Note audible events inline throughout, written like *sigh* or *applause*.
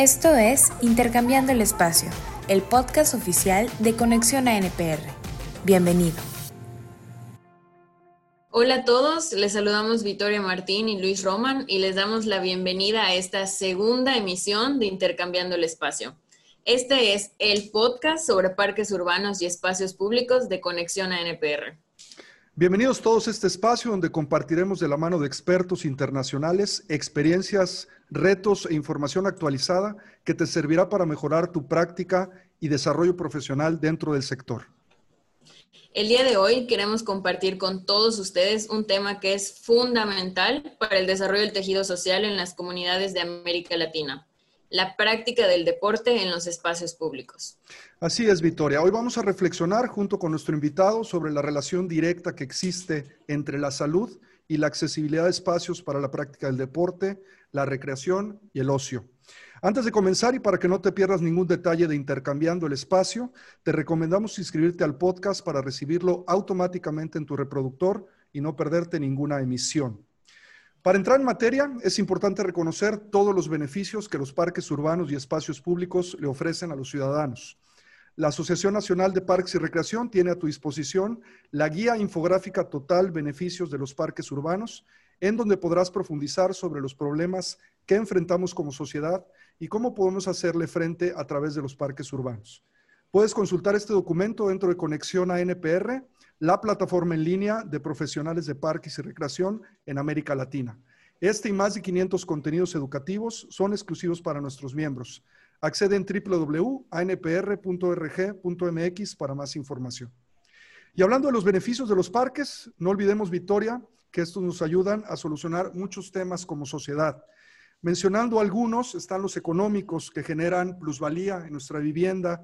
Esto es Intercambiando el Espacio, el podcast oficial de Conexión a NPR. Bienvenido. Hola a todos, les saludamos Victoria Martín y Luis Roman y les damos la bienvenida a esta segunda emisión de Intercambiando el Espacio. Este es el podcast sobre parques urbanos y espacios públicos de Conexión a NPR. Bienvenidos todos a este espacio donde compartiremos de la mano de expertos internacionales experiencias, retos e información actualizada que te servirá para mejorar tu práctica y desarrollo profesional dentro del sector. El día de hoy queremos compartir con todos ustedes un tema que es fundamental para el desarrollo del tejido social en las comunidades de América Latina, la práctica del deporte en los espacios públicos. Así es, Victoria. Hoy vamos a reflexionar junto con nuestro invitado sobre la relación directa que existe entre la salud y la accesibilidad de espacios para la práctica del deporte, la recreación y el ocio. Antes de comenzar y para que no te pierdas ningún detalle de Intercambiando el Espacio, te recomendamos inscribirte al podcast para recibirlo automáticamente en tu reproductor y no perderte ninguna emisión. Para entrar en materia, es importante reconocer todos los beneficios que los parques urbanos y espacios públicos le ofrecen a los ciudadanos. La Asociación Nacional de Parques y Recreación tiene a tu disposición la guía infográfica total beneficios de los parques urbanos, en donde podrás profundizar sobre los problemas que enfrentamos como sociedad y cómo podemos hacerle frente a través de los parques urbanos. Puedes consultar este documento dentro de Conexión a NPR, la plataforma en línea de profesionales de parques y recreación en América Latina. Este y más de 500 contenidos educativos son exclusivos para nuestros miembros. Accede en www.anpr.org.mx para más información. Y hablando de los beneficios de los parques, no olvidemos, Victoria, que estos nos ayudan a solucionar muchos temas como sociedad. Mencionando algunos, están los económicos que generan plusvalía en nuestra vivienda,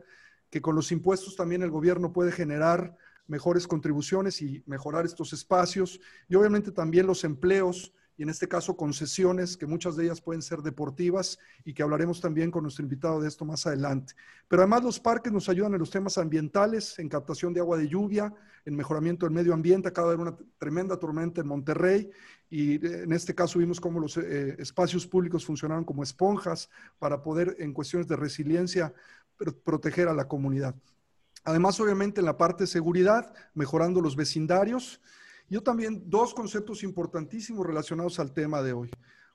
que con los impuestos también el gobierno puede generar mejores contribuciones y mejorar estos espacios. Y obviamente también los empleos y en este caso concesiones, que muchas de ellas pueden ser deportivas y que hablaremos también con nuestro invitado de esto más adelante. Pero además los parques nos ayudan en los temas ambientales, en captación de agua de lluvia, en mejoramiento del medio ambiente. Acaba de haber una tremenda tormenta en Monterrey y eh, en este caso vimos cómo los eh, espacios públicos funcionaron como esponjas para poder en cuestiones de resiliencia proteger a la comunidad. Además, obviamente, en la parte de seguridad, mejorando los vecindarios yo también dos conceptos importantísimos relacionados al tema de hoy.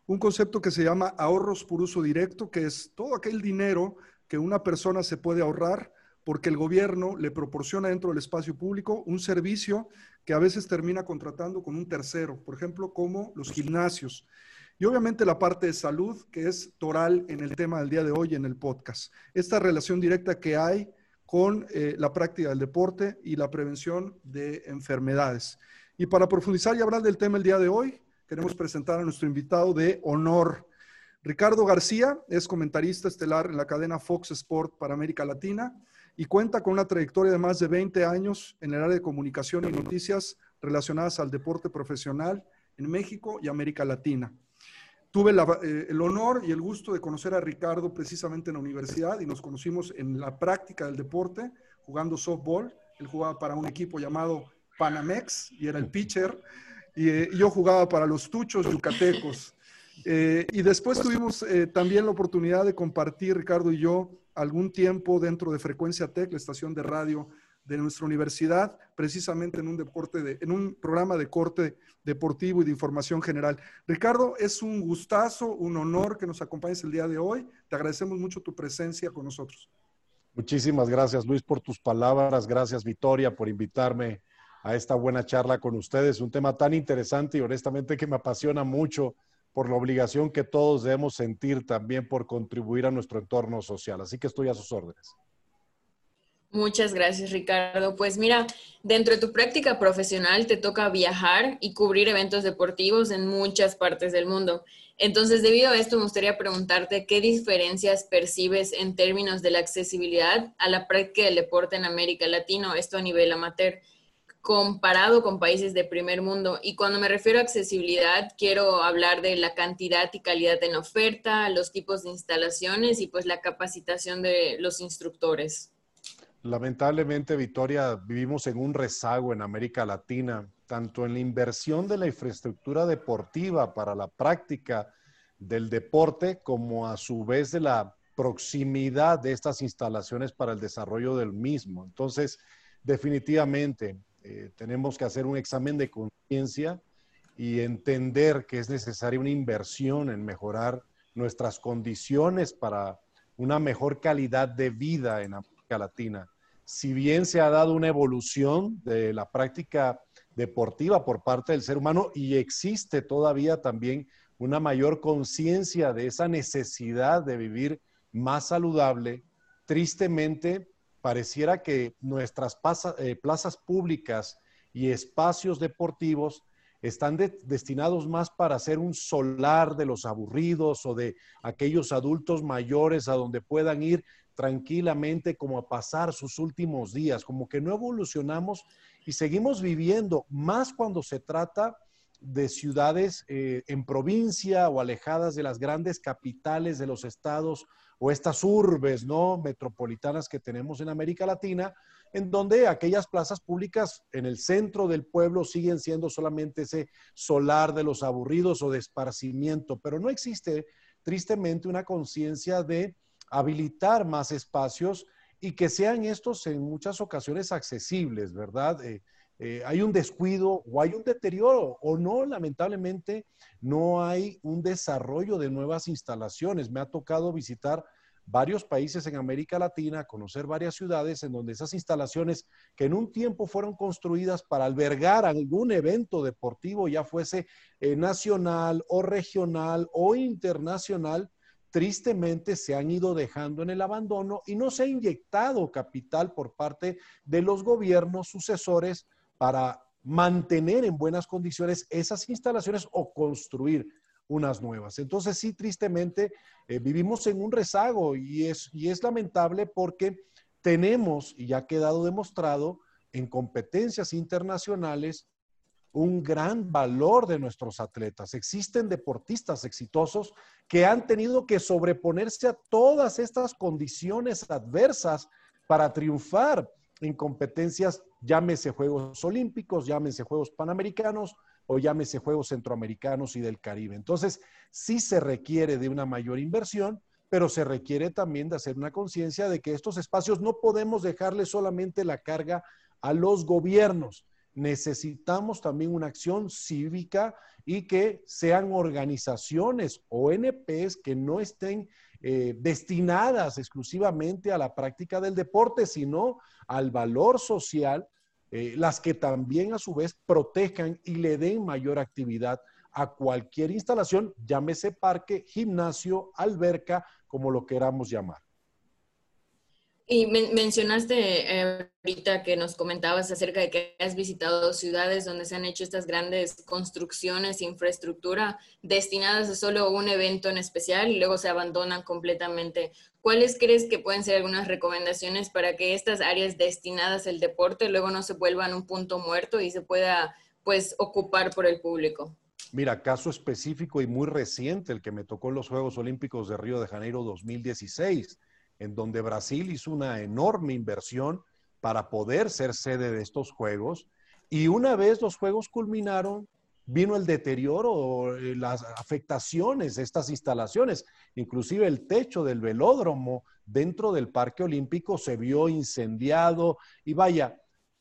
Un concepto que se llama ahorros por uso directo, que es todo aquel dinero que una persona se puede ahorrar porque el gobierno le proporciona dentro del espacio público un servicio que a veces termina contratando con un tercero, por ejemplo, como los gimnasios. Y obviamente la parte de salud, que es toral en el tema del día de hoy en el podcast. Esta relación directa que hay con eh, la práctica del deporte y la prevención de enfermedades. Y para profundizar y hablar del tema el día de hoy, queremos presentar a nuestro invitado de honor. Ricardo García es comentarista estelar en la cadena Fox Sport para América Latina y cuenta con una trayectoria de más de 20 años en el área de comunicación y noticias relacionadas al deporte profesional en México y América Latina. Tuve eh, el honor y el gusto de conocer a Ricardo precisamente en la universidad y nos conocimos en la práctica del deporte jugando softball. Él jugaba para un equipo llamado Panamex y era el pitcher. Eh, y, yo jugaba para los Tuchos Yucatecos. Eh, y después tuvimos eh, también la oportunidad de compartir, Ricardo y yo, algún tiempo dentro de Frecuencia Tech, la estación de radio de nuestra universidad, precisamente en un deporte de, en un programa de corte deportivo y de información general. Ricardo, es un gustazo, un honor que nos acompañes el día de hoy. Te agradecemos mucho tu presencia con nosotros. Muchísimas gracias, Luis, por tus palabras. Gracias, Victoria, por invitarme a esta buena charla con ustedes. Un tema tan interesante y honestamente que me apasiona mucho por la obligación que todos debemos sentir también por contribuir a nuestro entorno social. Así que estoy a sus órdenes. Muchas gracias, Ricardo. Pues mira, dentro de tu práctica profesional te toca viajar y cubrir eventos deportivos en muchas partes del mundo. Entonces, debido a esto, me gustaría preguntarte qué diferencias percibes en términos de la accesibilidad a la práctica del deporte en América Latina, esto a nivel amateur comparado con países de primer mundo. Y cuando me refiero a accesibilidad, quiero hablar de la cantidad y calidad en oferta, los tipos de instalaciones y pues la capacitación de los instructores. Lamentablemente, Victoria, vivimos en un rezago en América Latina, tanto en la inversión de la infraestructura deportiva para la práctica del deporte, como a su vez de la proximidad de estas instalaciones para el desarrollo del mismo. Entonces, definitivamente eh, tenemos que hacer un examen de conciencia y entender que es necesaria una inversión en mejorar nuestras condiciones para una mejor calidad de vida en América Latina. Si bien se ha dado una evolución de la práctica deportiva por parte del ser humano y existe todavía también una mayor conciencia de esa necesidad de vivir más saludable, tristemente pareciera que nuestras eh, plazas públicas y espacios deportivos están destinados más para ser un solar de los aburridos o de aquellos adultos mayores a donde puedan ir tranquilamente como a pasar sus últimos días, como que no evolucionamos y seguimos viviendo, más cuando se trata de ciudades eh, en provincia o alejadas de las grandes capitales de los estados o estas urbes no metropolitanas que tenemos en América Latina, en donde aquellas plazas públicas en el centro del pueblo siguen siendo solamente ese solar de los aburridos o de esparcimiento, pero no existe tristemente una conciencia de habilitar más espacios y que sean estos en muchas ocasiones accesibles, ¿verdad? Eh, eh, hay un descuido o hay un deterioro o no, lamentablemente, no hay un desarrollo de nuevas instalaciones. Me ha tocado visitar varios países en América Latina, conocer varias ciudades en donde esas instalaciones que en un tiempo fueron construidas para albergar algún evento deportivo, ya fuese eh, nacional o regional o internacional, tristemente se han ido dejando en el abandono y no se ha inyectado capital por parte de los gobiernos sucesores para mantener en buenas condiciones esas instalaciones o construir unas nuevas. Entonces, sí, tristemente, eh, vivimos en un rezago y es, y es lamentable porque tenemos, y ya ha quedado demostrado, en competencias internacionales, un gran valor de nuestros atletas. Existen deportistas exitosos que han tenido que sobreponerse a todas estas condiciones adversas para triunfar en competencias, llámese Juegos Olímpicos, llámese Juegos Panamericanos o llámese Juegos Centroamericanos y del Caribe. Entonces, sí se requiere de una mayor inversión, pero se requiere también de hacer una conciencia de que estos espacios no podemos dejarle solamente la carga a los gobiernos. Necesitamos también una acción cívica y que sean organizaciones, ONPs, que no estén eh, destinadas exclusivamente a la práctica del deporte, sino al valor social eh, las que también a su vez protejan y le den mayor actividad a cualquier instalación, llámese parque, gimnasio, alberca, como lo queramos llamar. Y mencionaste eh, ahorita que nos comentabas acerca de que has visitado ciudades donde se han hecho estas grandes construcciones, infraestructura destinadas a solo un evento en especial y luego se abandonan completamente. ¿Cuáles crees que pueden ser algunas recomendaciones para que estas áreas destinadas al deporte luego no se vuelvan un punto muerto y se pueda pues ocupar por el público? Mira, caso específico y muy reciente, el que me tocó en los Juegos Olímpicos de Río de Janeiro 2016 en donde Brasil hizo una enorme inversión para poder ser sede de estos Juegos. Y una vez los Juegos culminaron, vino el deterioro, eh, las afectaciones de estas instalaciones, inclusive el techo del velódromo dentro del Parque Olímpico se vio incendiado y vaya,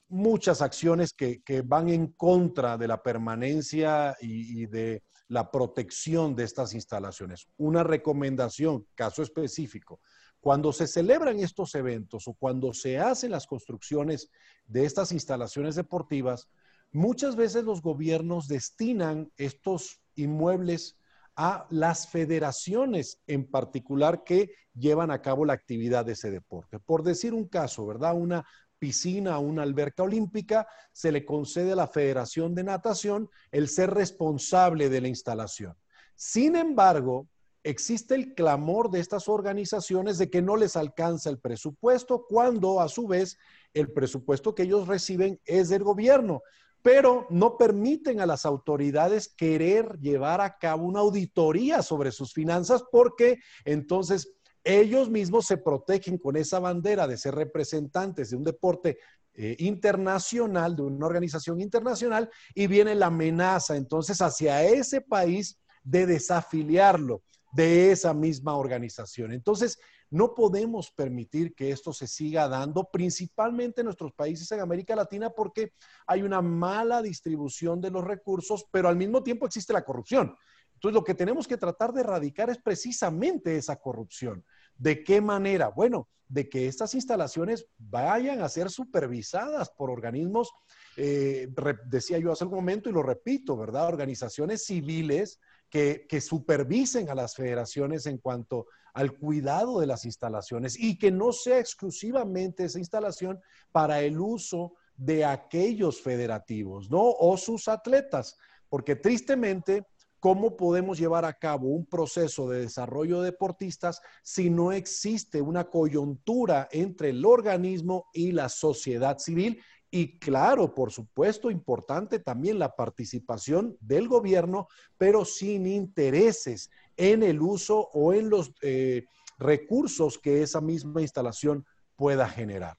muchas acciones que, van en contra de la permanencia y de la protección de estas instalaciones. Una recomendación, caso específico, cuando se celebran estos eventos o cuando se hacen las construcciones de estas instalaciones deportivas, muchas veces los gobiernos destinan estos inmuebles a las federaciones en particular que llevan a cabo la actividad de ese deporte. Por decir un caso, ¿verdad? Una piscina una alberca olímpica, se le concede a la Federación de Natación el ser responsable de la instalación. Sin embargo, existe el clamor de estas organizaciones de que no les alcanza el presupuesto, cuando a su vez el presupuesto que ellos reciben es del gobierno, pero no permiten a las autoridades querer llevar a cabo una auditoría sobre sus finanzas porque entonces ellos mismos se protegen con esa bandera de ser representantes de un deporte eh, internacional, de una organización internacional, y viene la amenaza. Entonces hacia ese país de desafiliarlo de esa misma organización. Entonces, no podemos permitir que esto se siga dando, principalmente en nuestros países en América Latina, porque hay una mala distribución de los recursos, pero al mismo tiempo existe la corrupción. Entonces, lo que tenemos que tratar de erradicar es precisamente esa corrupción. ¿De qué manera? Bueno, de que estas instalaciones vayan a ser supervisadas por organismos, eh, decía yo hace un momento y lo repito, ¿verdad? Organizaciones civiles que, supervisen a las federaciones en cuanto al cuidado de las instalaciones y que no sea exclusivamente esa instalación para el uso de aquellos federativos, ¿no? O sus atletas, porque tristemente ¿Cómo podemos llevar a cabo un proceso de desarrollo de deportistas si no existe una coyuntura entre el organismo y la sociedad civil? Y claro, por supuesto, importante también la participación del gobierno, pero sin intereses en el uso o en los eh, recursos que esa misma instalación pueda generar.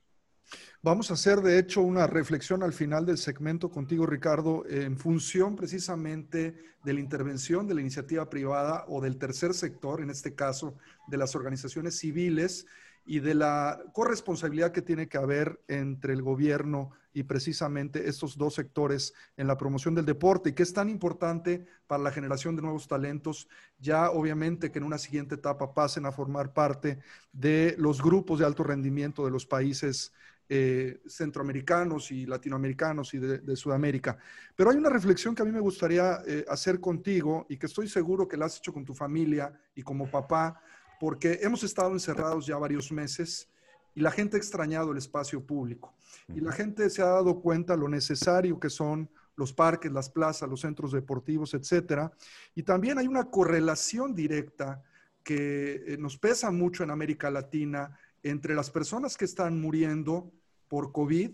Vamos a hacer, de hecho, una reflexión al final del segmento contigo, Ricardo, en función precisamente de la intervención de la iniciativa privada o del tercer sector, en este caso de las organizaciones civiles, y de la corresponsabilidad que tiene que haber entre el gobierno y precisamente estos dos sectores en la promoción del deporte y que es tan importante para la generación de nuevos talentos, ya obviamente que en una siguiente etapa pasen a formar parte de los grupos de alto rendimiento de los países eh, centroamericanos y latinoamericanos y de, Sudamérica. Pero hay una reflexión que a mí me gustaría eh, hacer contigo y que estoy seguro que la has hecho con tu familia y como papá, porque hemos estado encerrados ya varios meses y la gente ha extrañado el espacio público. Y la gente se ha dado cuenta lo necesario que son los parques, las plazas, los centros deportivos, etcétera. Y también hay una correlación directa que eh, nos pesa mucho en América Latina entre las personas que están muriendo por COVID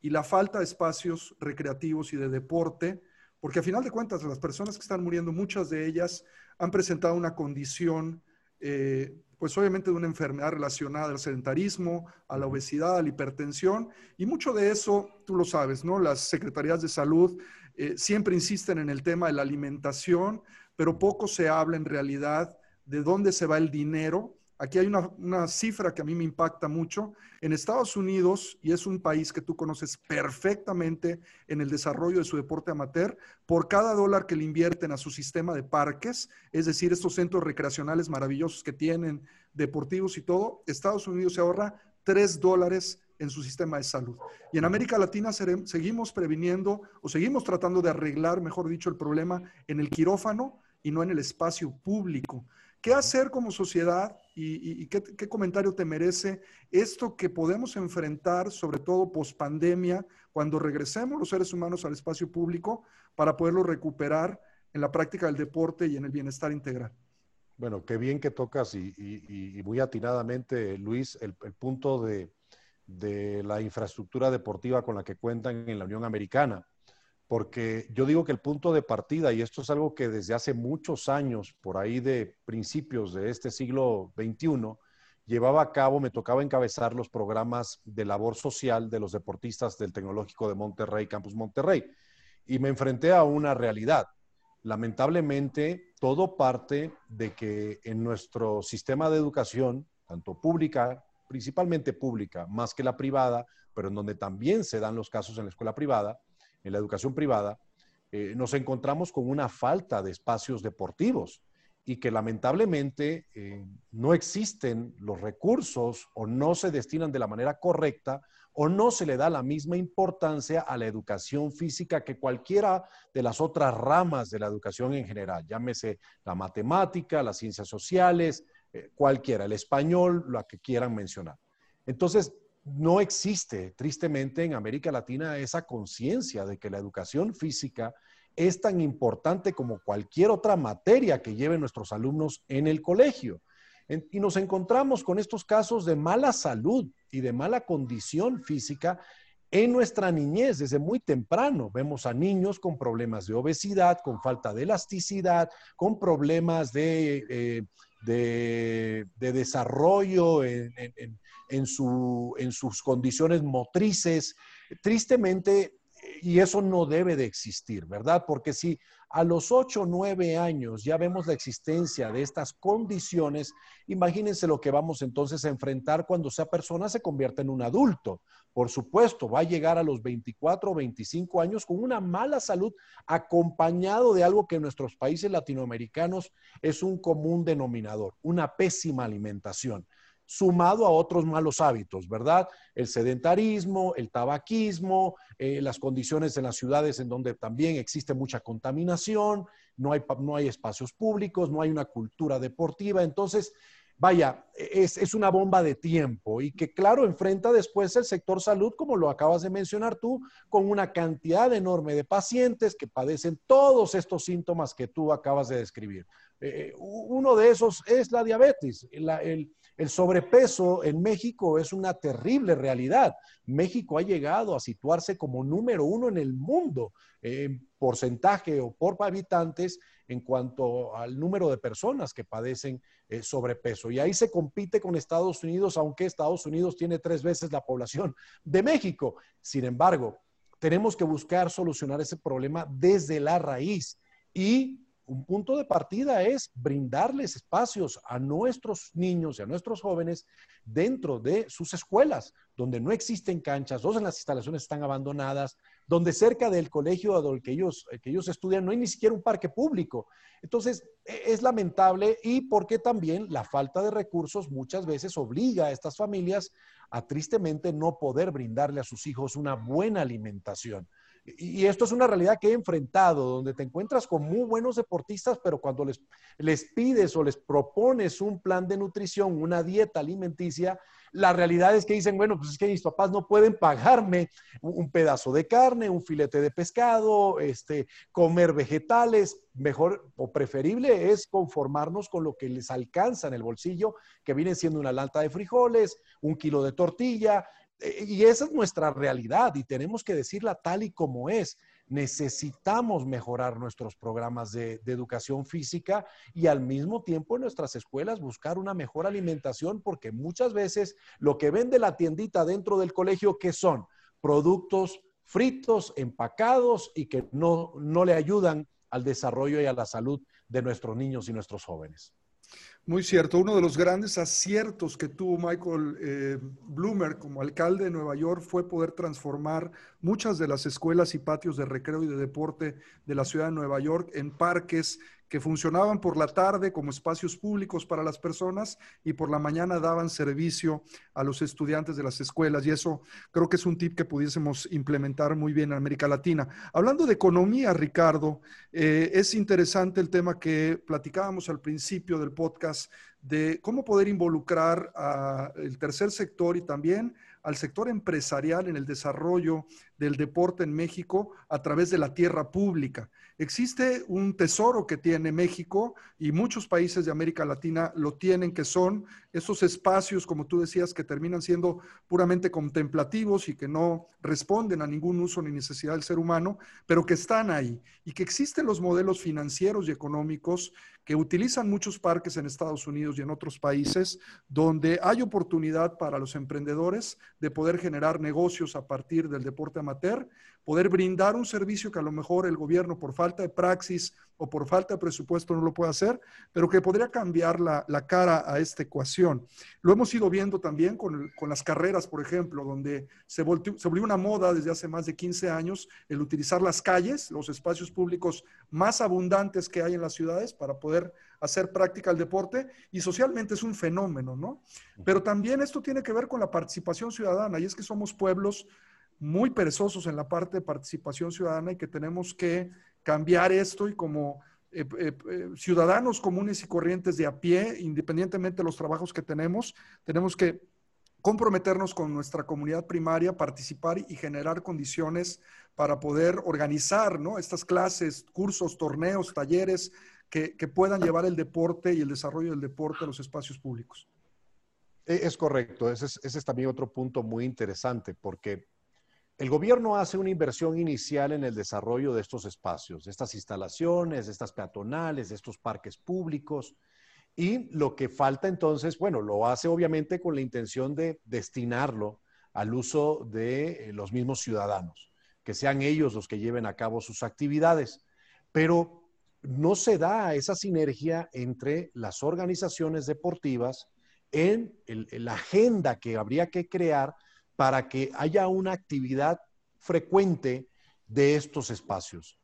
y la falta de espacios recreativos y de deporte, porque a final de cuentas las personas que están muriendo, muchas de ellas han presentado una condición, eh, pues obviamente de una enfermedad relacionada al sedentarismo, a la obesidad, a la hipertensión, y mucho de eso, tú lo sabes, ¿no? Las secretarías de salud eh, siempre insisten en el tema de la alimentación, pero poco se habla en realidad de dónde se va el dinero Aquí hay una, cifra que a mí me impacta mucho. En Estados Unidos, y es un país que tú conoces perfectamente en el desarrollo de su deporte amateur, por cada dólar que le invierten a su sistema de parques, es decir, estos centros recreacionales maravillosos que tienen, deportivos y todo, Estados Unidos se ahorra tres dólares en su sistema de salud. Y en América Latina seguimos previniendo o seguimos tratando de arreglar, mejor dicho, el problema en el quirófano y no en el espacio público. ¿Qué hacer como sociedad y, qué, comentario te merece esto que podemos enfrentar, sobre todo post pandemia, cuando regresemos los seres humanos al espacio público para poderlo recuperar en la práctica del deporte y en el bienestar integral? Bueno, qué bien que tocas y, muy atinadamente, Luis, el, punto de, de la infraestructura deportiva con la que cuentan en la Unión Americana porque yo digo que el punto de partida, y esto es algo que desde hace muchos años, por ahí de principios de este siglo XXI, llevaba a cabo, me tocaba encabezar los programas de labor social de los deportistas del Tecnológico de Monterrey, Campus Monterrey, y me enfrenté a una realidad. Lamentablemente, todo parte de que en nuestro sistema de educación, tanto pública, principalmente pública, más que la privada, pero en donde también se dan los casos en la escuela privada, en la educación privada, eh, nos encontramos con una falta de espacios deportivos y que lamentablemente eh, no existen los recursos o no se destinan de la manera correcta o no se le da la misma importancia a la educación física que cualquiera de las otras ramas de la educación en general, llámese la matemática, las ciencias sociales, eh, cualquiera, el español, lo que quieran mencionar. Entonces, no existe, tristemente, en América Latina esa conciencia de que la educación física es tan importante como cualquier otra materia que lleven nuestros alumnos en el colegio. y nos encontramos con estos casos de mala salud y de mala condición física en nuestra niñez desde muy temprano. Vemos a niños con problemas de obesidad, con falta de elasticidad, con problemas de, eh, desarrollo en sus condiciones motrices. Tristemente, y eso no debe de existir, ¿verdad? Porque si a los 8 o 9 años ya vemos la existencia de estas condiciones, imagínense lo que vamos entonces a enfrentar cuando esa persona se convierta en un adulto. Por supuesto, va a llegar a los 24 o 25 años con una mala salud acompañado de algo que en nuestros países latinoamericanos es un común denominador, una pésima alimentación sumado a otros malos hábitos, ¿verdad? El sedentarismo, el tabaquismo, eh, las condiciones en las ciudades en donde también existe mucha contaminación, no hay, no hay espacios públicos, no hay una cultura deportiva. Entonces, vaya, es, es, una bomba de tiempo y que claro, enfrenta después el sector salud, como lo acabas de mencionar tú, con una cantidad enorme de pacientes que padecen todos estos síntomas que tú acabas de describir. Eh, uno de esos es la diabetes, el, sobrepeso en México es una terrible realidad. México ha llegado a situarse como número uno en el mundo en porcentaje o por habitantes en cuanto al número de personas que padecen eh, sobrepeso. Y ahí se compite con Estados Unidos, aunque Estados Unidos tiene tres veces la población de México. Sin embargo, tenemos que buscar solucionar ese problema desde la raíz y un punto de partida es brindarles espacios a nuestros niños y a nuestros jóvenes dentro de sus escuelas, donde no existen canchas, donde las instalaciones están abandonadas, donde cerca del colegio que ellos, que ellos estudian no hay ni siquiera un parque público. Entonces, e, es lamentable y porque también la falta de recursos muchas veces obliga a estas familias a tristemente no poder brindarle a sus hijos una buena alimentación. Y esto es una realidad que he enfrentado, donde te encuentras con muy buenos deportistas, pero cuando les, les pides o les propones un plan de nutrición, una dieta alimenticia, la realidad es que dicen, bueno, pues es que mis papás no pueden pagarme un pedazo de carne, un filete de pescado, este, comer vegetales. Mejor o preferible es conformarnos con lo que les alcanza en el bolsillo, que viene siendo una lata de frijoles, un kilo de tortilla, y esa es nuestra realidad y tenemos que decirla tal y como es. Necesitamos mejorar nuestros programas de, educación física y al mismo tiempo en nuestras escuelas buscar una mejor alimentación porque muchas veces lo que vende la tiendita dentro del colegio, ¿qué son? Productos fritos, empacados y que no, no le ayudan al desarrollo y a la salud de nuestros niños y nuestros jóvenes. Muy cierto. Uno de los grandes aciertos que tuvo Michael eh, Bloomer como alcalde de Nueva York fue poder transformar muchas de las escuelas y patios de recreo y de deporte de la ciudad de Nueva York en parques que funcionaban por la tarde como espacios públicos para las personas y por la mañana daban servicio a los estudiantes de las escuelas. Y eso creo que es un tip que pudiésemos implementar muy bien en América Latina. Hablando de economía, Ricardo, eh, es interesante el tema que platicábamos al principio del podcast de cómo poder involucrar al tercer sector y también al sector empresarial en el desarrollo del deporte en México a través de la tierra pública. Existe un tesoro que tiene México y muchos países de América Latina lo tienen, que son esos espacios, como tú decías, que terminan siendo puramente contemplativos y que no responden a ningún uso ni necesidad del ser humano, pero que están ahí y que existen los modelos financieros y económicos que utilizan muchos parques en Estados Unidos y en otros países, donde hay oportunidad para los emprendedores de poder generar negocios a partir del deporte amateur, poder brindar un servicio que a lo mejor el gobierno por falta de praxis o por falta de presupuesto no lo puede hacer, pero que podría cambiar la, cara a esta ecuación. Lo hemos ido viendo también con, las carreras, por ejemplo, donde se, se volvió una moda desde hace más de 15 años el utilizar las calles, los espacios públicos más abundantes que hay en las ciudades para poder hacer práctica el deporte y socialmente es un fenómeno, ¿no? Pero también esto tiene que ver con la participación ciudadana y es que somos pueblos muy perezosos en la parte de participación ciudadana y que tenemos que cambiar esto y como eh, eh, eh, ciudadanos comunes y corrientes de a pie, independientemente de los trabajos que tenemos, tenemos que comprometernos con nuestra comunidad primaria, participar y generar condiciones para poder organizar ¿no? estas clases, cursos, torneos, talleres que, puedan llevar el deporte y el desarrollo del deporte a los espacios públicos. E, es correcto, ese es, ese es también otro punto muy interesante, porque el gobierno hace una inversión inicial en el desarrollo de estos espacios, de estas instalaciones, de estas peatonales, de estos parques públicos. Y lo que falta entonces, bueno, lo hace obviamente con la intención de destinarlo al uso de eh, los mismos ciudadanos. que sean ellos los que lleven a cabo sus actividades. Pero no se da esa sinergia entre las organizaciones deportivas en, la agenda que habría que crear para que haya una actividad frecuente de estos espacios.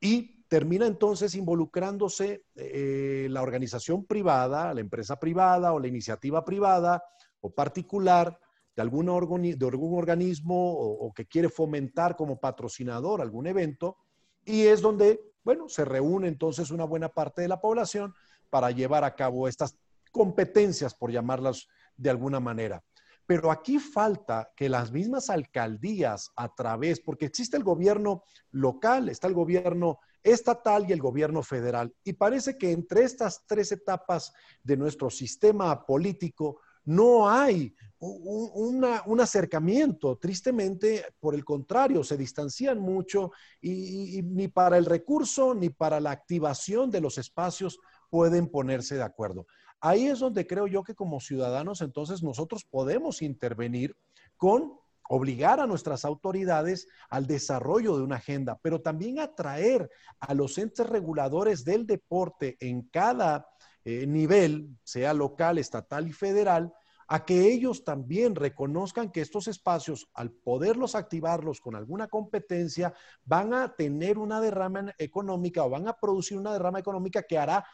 Y termina entonces involucrándose eh, la organización privada, la empresa privada o la iniciativa privada o particular de, algún organismo o, que quiere fomentar como patrocinador algún evento y es donde, bueno, se reúne entonces una buena parte de la población para llevar a cabo estas competencias, por llamarlas de alguna manera. Pero aquí falta que las mismas alcaldías a través, porque existe el gobierno local, está el gobierno estatal y el gobierno federal. Y parece que entre estas tres etapas de nuestro sistema político no hay un, acercamiento. Tristemente, por el contrario, se distancian mucho y, ni para el recurso ni para la activación de los espacios pueden ponerse de acuerdo. Ahí es donde creo yo que como ciudadanos entonces nosotros podemos intervenir con obligar a nuestras autoridades al desarrollo de una agenda, pero también atraer a los entes reguladores del deporte en cada eh, nivel, sea local, estatal y federal, a que ellos también reconozcan que estos espacios, al poderlos activarlos con alguna competencia, van a tener una derrama económica o van a producir una derrama económica que hará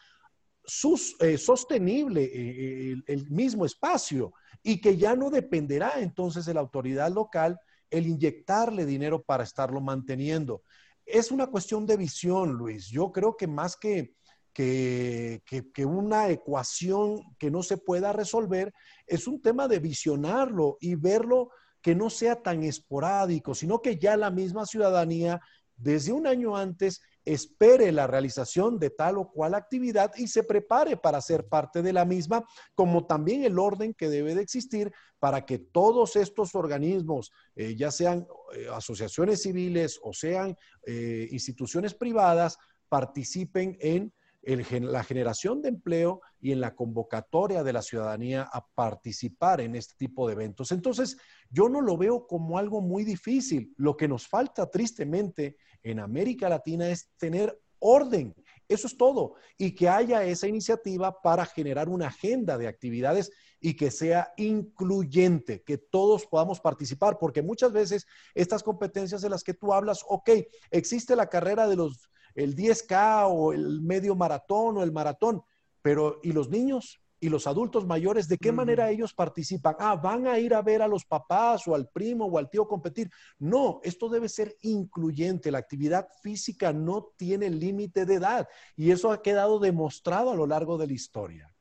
eh, sostenible eh, el, mismo espacio y que ya no dependerá entonces de la autoridad local el inyectarle dinero para estarlo manteniendo. Es una cuestión de visión, Luis. Yo creo que más que que, una ecuación que no se pueda resolver, es un tema de visionarlo y verlo que no sea tan esporádico, sino que ya la misma ciudadanía desde un año antes espere la realización de tal o cual actividad y se prepare para ser parte de la misma, como también el orden que debe de existir para que todos estos organismos, eh, ya sean eh, asociaciones civiles o sean eh, instituciones privadas, participen en la generación de empleo y en la convocatoria de la ciudadanía a participar en este tipo de eventos. Entonces, yo no lo veo como algo muy difícil. Lo que nos falta tristemente en América Latina es tener orden. Eso es todo. Y que haya esa iniciativa para generar una agenda de actividades y que sea incluyente, que todos podamos participar, porque muchas veces estas competencias de las que tú hablas, ok, existe la carrera de los el 10K o el medio maratón o el maratón, pero ¿y los niños? ¿Y los adultos mayores? ¿De qué manera ellos participan? Ah, van a ir a ver a los papás o al primo o al tío competir. No, esto debe ser incluyente. La actividad física no tiene límite de edad y eso ha quedado demostrado a lo largo de la historia.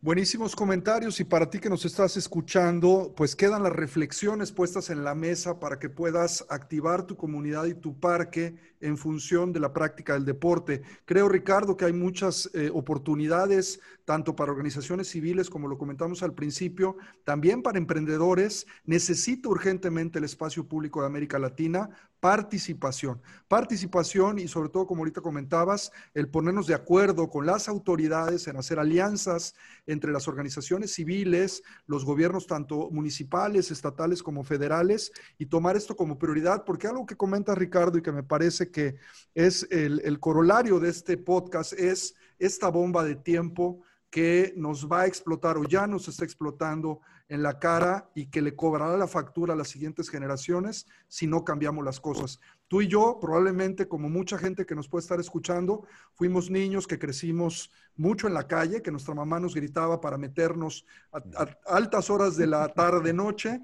Buenísimos comentarios y para ti que nos estás escuchando, pues quedan las reflexiones puestas en la mesa para que puedas activar tu comunidad y tu parque en función de la práctica del deporte. Creo, Ricardo, que hay muchas eh, oportunidades, tanto para organizaciones civiles, como lo comentamos al principio, también para emprendedores. Necesita urgentemente el espacio público de América Latina participación. Participación y sobre todo, como ahorita comentabas, el ponernos de acuerdo con las autoridades en hacer alianzas entre las organizaciones civiles, los gobiernos tanto municipales, estatales como federales y tomar esto como prioridad, porque algo que comenta Ricardo y que me parece que es el, el corolario de este podcast es esta bomba de tiempo que nos va a explotar o ya nos está explotando en la cara y que le cobrará la factura a las siguientes generaciones si no cambiamos las cosas. Tú y yo, probablemente como mucha gente que nos puede estar escuchando, fuimos niños que crecimos mucho en la calle, que nuestra mamá nos gritaba para meternos a, altas horas de la tarde, noche,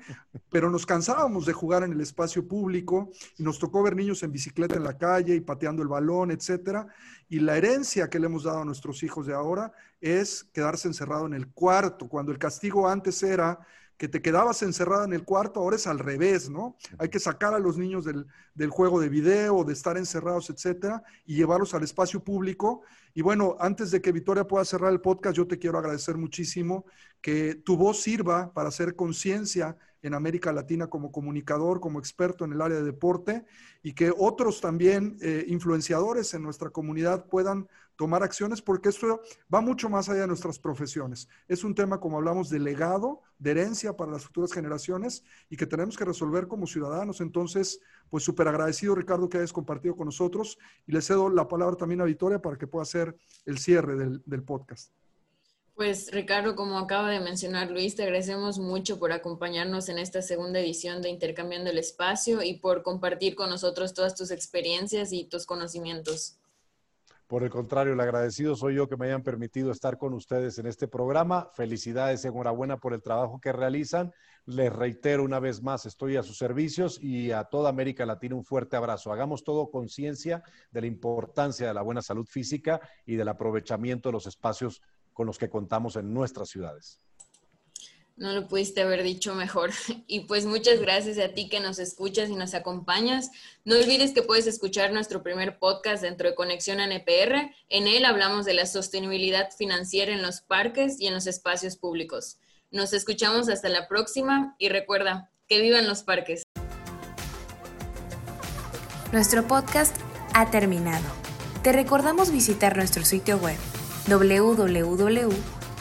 pero nos cansábamos de jugar en el espacio público y nos tocó ver niños en bicicleta en la calle y pateando el balón, etcétera. Y la herencia que le hemos dado a nuestros hijos de ahora es quedarse encerrado en el cuarto, cuando el castigo antes era que te quedabas encerrada en el cuarto, ahora es al revés, ¿no? Hay que sacar a los niños del, juego de video, de estar encerrados, etcétera, y llevarlos al espacio público. Y bueno, antes de que Victoria pueda cerrar el podcast, yo te quiero agradecer muchísimo que tu voz sirva para hacer conciencia en América Latina como comunicador, como experto en el área de deporte y que otros también eh, influenciadores en nuestra comunidad puedan tomar acciones porque esto va mucho más allá de nuestras profesiones. Es un tema, como hablamos, de legado, de herencia para las futuras generaciones y que tenemos que resolver como ciudadanos. Entonces, pues súper agradecido, Ricardo, que hayas compartido con nosotros y le cedo la palabra también a Victoria para que pueda hacer el cierre del, del podcast. Pues Ricardo, como acaba de mencionar Luis, te agradecemos mucho por acompañarnos en esta segunda edición de Intercambiando el Espacio y por compartir con nosotros todas tus experiencias y tus conocimientos. Por el contrario, el agradecido soy yo que me hayan permitido estar con ustedes en este programa. Felicidades, enhorabuena por el trabajo que realizan. Les reitero una vez más, estoy a sus servicios y a toda América Latina un fuerte abrazo. Hagamos todo conciencia de la importancia de la buena salud física y del aprovechamiento de los espacios con los que contamos en nuestras ciudades. No lo pudiste haber dicho mejor. *laughs* Y pues muchas gracias a ti que nos escuchas y nos acompañas. No olvides que puedes escuchar nuestro primer podcast dentro de Conexión NPR. En él hablamos de la sostenibilidad financiera en los parques y en los espacios públicos. Nos escuchamos hasta la próxima y recuerda, que vivan los parques. Nuestro podcast ha terminado. Te recordamos visitar nuestro sitio web